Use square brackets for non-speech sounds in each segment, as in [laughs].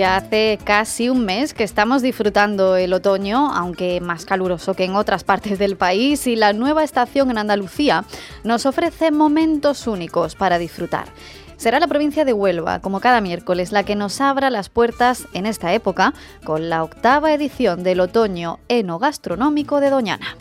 Ya hace casi un mes que estamos disfrutando el otoño, aunque más caluroso que en otras partes del país, y la nueva estación en Andalucía nos ofrece momentos únicos para disfrutar. Será la provincia de Huelva, como cada miércoles, la que nos abra las puertas en esta época con la octava edición del otoño enogastronómico de Doñana.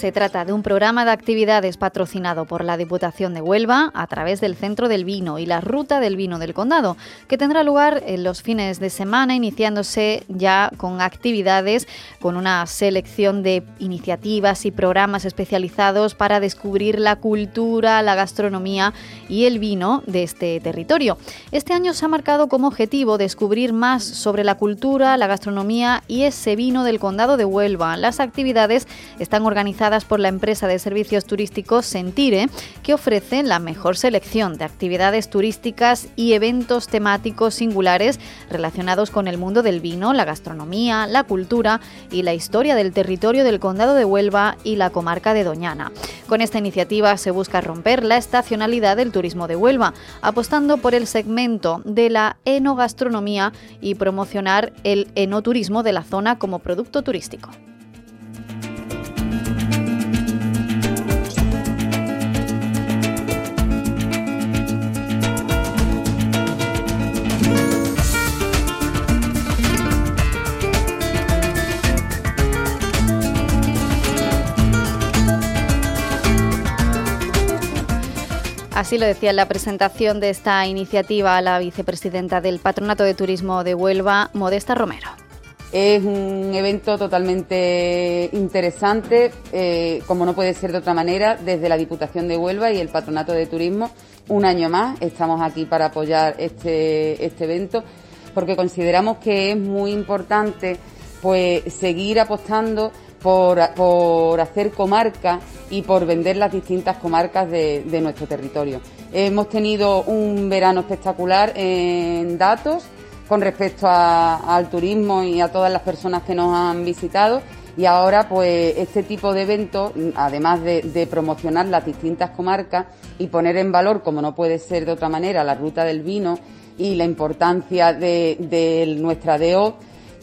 Se trata de un programa de actividades patrocinado por la Diputación de Huelva a través del Centro del Vino y la Ruta del Vino del Condado, que tendrá lugar en los fines de semana, iniciándose ya con actividades con una selección de iniciativas y programas especializados para descubrir la cultura, la gastronomía y el vino de este territorio. Este año se ha marcado como objetivo descubrir más sobre la cultura, la gastronomía y ese vino del Condado de Huelva. Las actividades están organizadas por la empresa de servicios turísticos Sentire, que ofrece la mejor selección de actividades turísticas y eventos temáticos singulares relacionados con el mundo del vino, la gastronomía, la cultura y la historia del territorio del Condado de Huelva y la comarca de Doñana. Con esta iniciativa se busca romper la estacionalidad del turismo de Huelva, apostando por el segmento de la enogastronomía y promocionar el enoturismo de la zona como producto turístico. Así lo decía en la presentación de esta iniciativa la vicepresidenta del Patronato de Turismo de Huelva, Modesta Romero. Es un evento totalmente interesante, eh, como no puede ser de otra manera, desde la Diputación de Huelva y el Patronato de Turismo. Un año más estamos aquí para apoyar este, este evento, porque consideramos que es muy importante pues seguir apostando por, hacer comarca y por vender las distintas comarcas de, nuestro territorio. Hemos tenido un verano espectacular en datos con respecto al turismo y a todas las personas que nos han visitado y ahora pues este tipo de eventos, además de, promocionar las distintas comarcas y poner en valor, como no puede ser de otra manera, la ruta del vino y la importancia de, de nuestra DO,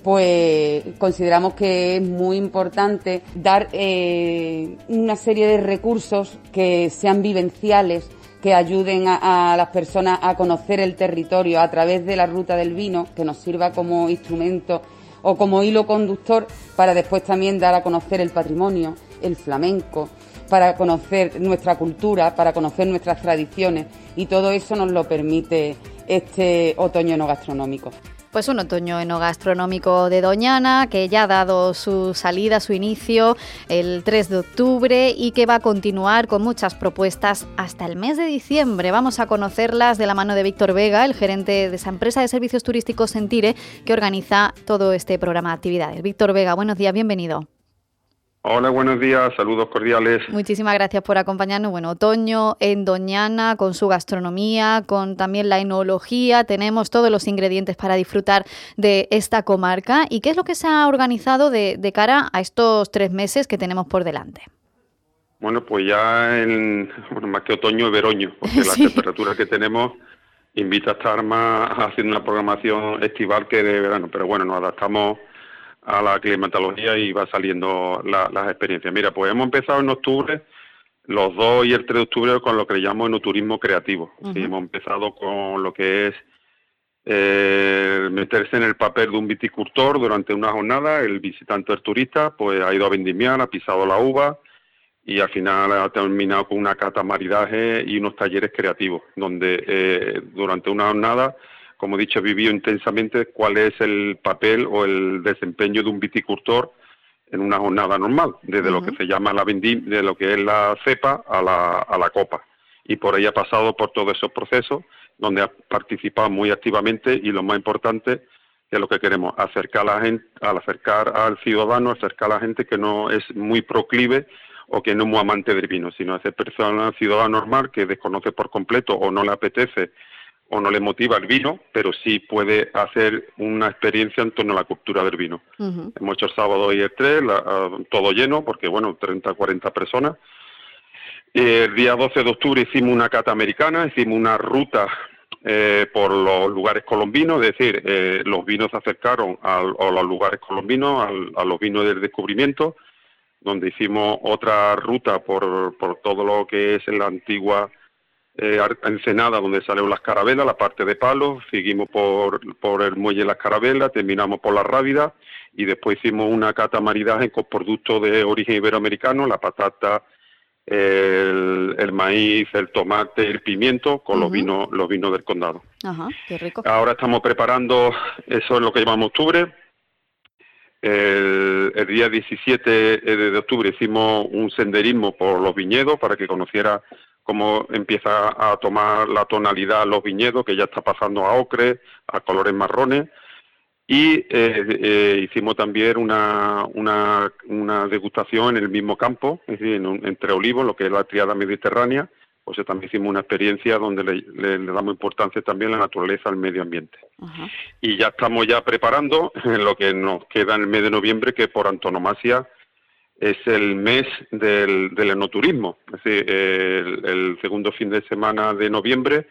pues consideramos que es muy importante dar eh, una serie de recursos que sean vivenciales, que ayuden a, las personas a conocer el territorio a través de la ruta del vino, que nos sirva como instrumento o como hilo conductor para después también dar a conocer el patrimonio, el flamenco, para conocer nuestra cultura, para conocer nuestras tradiciones y todo eso nos lo permite este otoño no gastronómico. Pues un otoño enogastronómico de Doñana que ya ha dado su salida, su inicio el 3 de octubre y que va a continuar con muchas propuestas hasta el mes de diciembre. Vamos a conocerlas de la mano de Víctor Vega, el gerente de esa empresa de servicios turísticos Sentire que organiza todo este programa de actividades. Víctor Vega, buenos días, bienvenido. Hola, buenos días, saludos cordiales. Muchísimas gracias por acompañarnos. Bueno, otoño en Doñana, con su gastronomía, con también la enología, tenemos todos los ingredientes para disfrutar de esta comarca. ¿Y qué es lo que se ha organizado de, cara a estos tres meses que tenemos por delante? Bueno, pues ya en, bueno, más que otoño, veroño, porque la [laughs] temperatura que tenemos invita a estar más haciendo una programación estival que de verano, pero bueno, nos adaptamos a la climatología y va saliendo las experiencias. Mira, pues hemos empezado en octubre, los 2 y el 3 de octubre, con lo que le llamo enoturismo creativo. hemos empezado con lo que es eh, meterse en el papel de un viticultor durante una jornada. El visitante, el turista, pues ha ido a vendimiar, ha pisado la uva y al final ha terminado con una cata maridaje y unos talleres creativos, donde eh, durante una jornada como he dicho, vivido intensamente cuál es el papel o el desempeño de un viticultor en una jornada normal, desde lo que se llama la de lo que es la cepa a la, a la copa. Y por ahí ha pasado por todos esos procesos, donde ha participado muy activamente y lo más importante es lo que queremos, acercar a la gente, al acercar al ciudadano, acercar a la gente que no es muy proclive o que no es muy amante del vino, sino hacer persona ciudadano normal que desconoce por completo o no le apetece o no le motiva el vino, pero sí puede hacer una experiencia en torno a la cultura del vino. Hemos hecho el sábado y el 3, ah, todo lleno, porque bueno, 30, 40 personas. El día 12 de octubre hicimos una cata americana, hicimos una ruta eh, por los lugares colombinos, es decir, eh, los vinos se acercaron a, los lugares colombinos, a los vinos del descubrimiento, donde hicimos otra ruta por, por todo lo que es la antigua eh, Ensenada, donde salieron las carabelas, la parte de palos, seguimos por, por el muelle de las carabelas, terminamos por la Rábida y después hicimos una cata maridaje con productos de origen iberoamericano, la patata, el, maíz, el tomate, el pimiento, con los vinos los vinos del condado. Ajá, qué rico. Ahora estamos preparando, eso es lo que llamamos octubre. El, el día 17 de octubre hicimos un senderismo por los viñedos para que conociera cómo empieza a tomar la tonalidad los viñedos, que ya está pasando a ocre, a colores marrones. Y eh, eh, hicimos también una, una, una, degustación en el mismo campo, es decir, entre olivos, lo que es la triada mediterránea, pues también hicimos una experiencia donde le, damos importancia también a la naturaleza, al medio ambiente. Y ya estamos ya preparando en [laughs] lo que nos queda en el mes de noviembre, que por antonomasia es el mes del, del enoturismo. Es decir, el, segundo fin de semana de noviembre,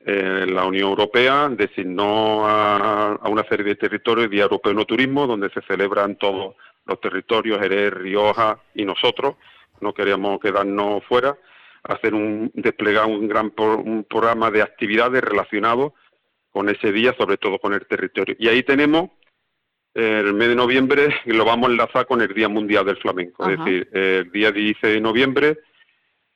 eh, la Unión Europea designó a, una serie de territorios Día Europeo Enoturismo, donde se celebran todos los territorios, Jerez, Rioja y nosotros. No queríamos quedarnos fuera, hacer un desplegar un gran un programa de actividades relacionados con ese día, sobre todo con el territorio. Y ahí tenemos el mes de noviembre lo vamos a enlazar con el Día Mundial del Flamenco. Es decir, el día 16 de noviembre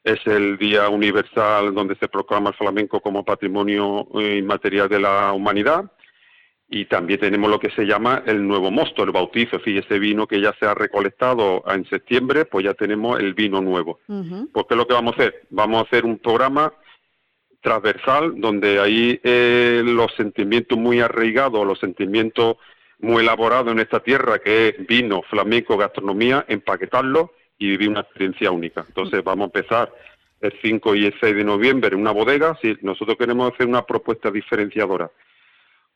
es el Día Universal donde se proclama el flamenco como patrimonio eh, inmaterial de la humanidad. Y también tenemos lo que se llama el nuevo mosto, el bautizo, es ese vino que ya se ha recolectado en septiembre, pues ya tenemos el vino nuevo. Porque es lo que vamos a hacer? Vamos a hacer un programa transversal donde ahí eh, los sentimientos muy arraigados, los sentimientos muy elaborado en esta tierra, que es vino, flamenco, gastronomía, empaquetarlo y vivir una experiencia única. Entonces vamos a empezar el 5 y el 6 de noviembre en una bodega. Si nosotros queremos hacer una propuesta diferenciadora.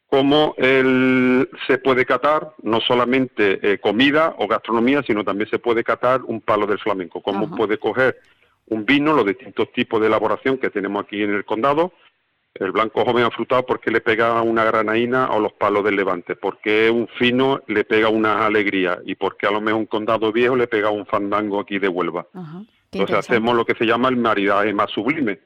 Cómo se puede catar no solamente eh, comida o gastronomía, sino también se puede catar un palo del flamenco. Cómo puede coger un vino, los distintos tipos de elaboración que tenemos aquí en el condado, el blanco joven afrutado porque le pega una granaína o los palos del levante, porque un fino le pega una alegría y porque a lo mejor un condado viejo le pega un fandango aquí de Huelva. Entonces hacemos lo que se llama el maridaje más sublime.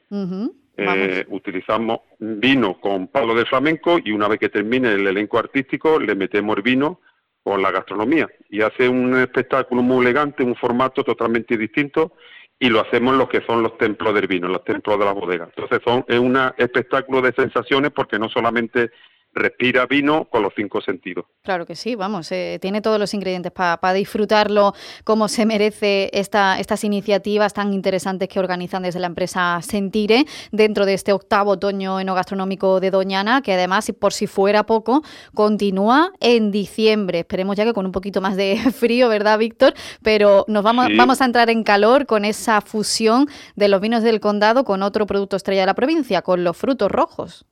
Eh, utilizamos vino con palo de flamenco y una vez que termine el elenco artístico le metemos el vino con la gastronomía. Y hace un espectáculo muy elegante, un formato totalmente distinto y lo hacemos en lo que son los templos del vino, los templos de la bodega. Entonces son, es un espectáculo de sensaciones porque no solamente respira vino con los cinco sentidos. Claro que sí, vamos, eh, tiene todos los ingredientes para disfrutarlo como se merece esta, estas iniciativas tan interesantes que organizan desde la empresa Sentire dentro de este octavo otoño enogastronómico de Doñana, que además, por si fuera poco, continúa en diciembre. Esperemos ya que con un poquito más de [laughs] frío, ¿verdad, Víctor? Pero nos vamos, vamos a entrar en calor con esa fusión de los vinos del condado con otro producto estrella de la provincia, con los frutos rojos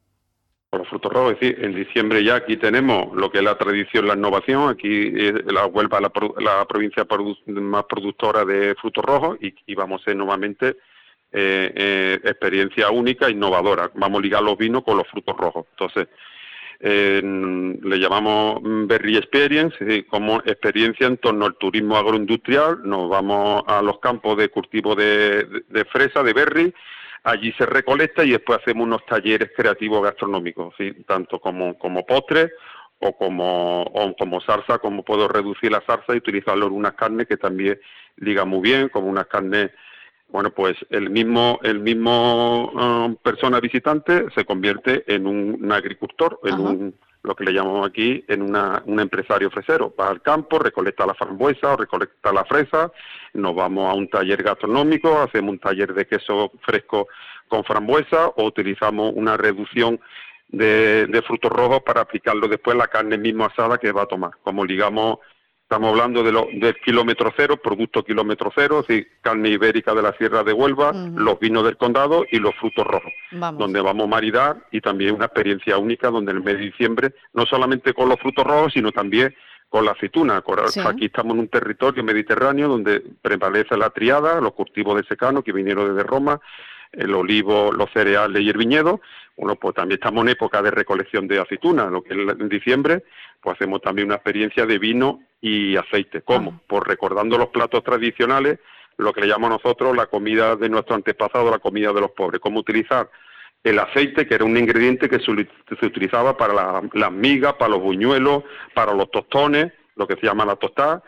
por los frutos rojos. Es decir, en diciembre ya aquí tenemos lo que es la tradición, la innovación. Aquí la Huelva la, la provincia más productora de frutos rojos y, vamos a ser nuevamente eh, eh, experiencia única, innovadora. Vamos a ligar los vinos con los frutos rojos. Entonces, le llamamos Berry Experience, como experiencia en torno al turismo agroindustrial. Nos vamos a los campos de cultivo de fresa, de berry, Allí se recolecta y después hacemos unos talleres creativos gastronómicos, ¿sí? tanto como, como postres o como, o como salsa, como puedo reducir la salsa y utilizarlo en unas carnes que también liga muy bien, como unas carnes, bueno, pues el mismo, el mismo um, persona visitante se convierte en un, agricultor, en un lo que le llamamos aquí en una, un empresario fresero. Va al campo, recolecta la frambuesa o recolecta la fresa, nos vamos a un taller gastronómico, hacemos un taller de queso fresco con frambuesa o utilizamos una reducción de, de frutos rojos para aplicarlo después a la carne mismo asada que va a tomar. Como digamos Estamos hablando de lo, del kilómetro cero, producto kilómetro cero, es carne ibérica de la Sierra de Huelva, los vinos del condado y los frutos rojos, donde vamos a maridar y también una experiencia única donde en el mes de diciembre, no solamente con los frutos rojos, sino también con la aceituna. Aquí estamos en un territorio mediterráneo donde prevalece la triada, los cultivos de secano que vinieron desde Roma, el olivo, los cereales y el viñedo. Bueno, pues también estamos en época de recolección de aceituna, lo que es en diciembre, pues hacemos también una experiencia de vino y aceite. ¿Cómo? Pues recordando los platos tradicionales, lo que le llamamos nosotros la comida de nuestro antepasado, la comida de los pobres. Cómo utilizar el aceite, que era un ingrediente que se, utilizaba para las migas, para los buñuelos, para los tostones, lo que se llama la tostada,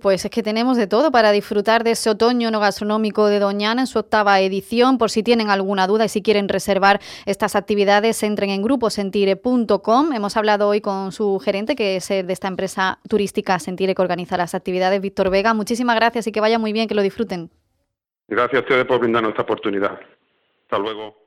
pues es que tenemos de todo para disfrutar de ese otoño no gastronómico de Doñana en su octava edición. Por si tienen alguna duda y si quieren reservar estas actividades, entren en gruposentire.com. Hemos hablado hoy con su gerente, que es de esta empresa turística Sentire que organiza las actividades, Víctor Vega. Muchísimas gracias y que vaya muy bien, que lo disfruten. Gracias a ustedes por brindarnos esta oportunidad. Hasta luego.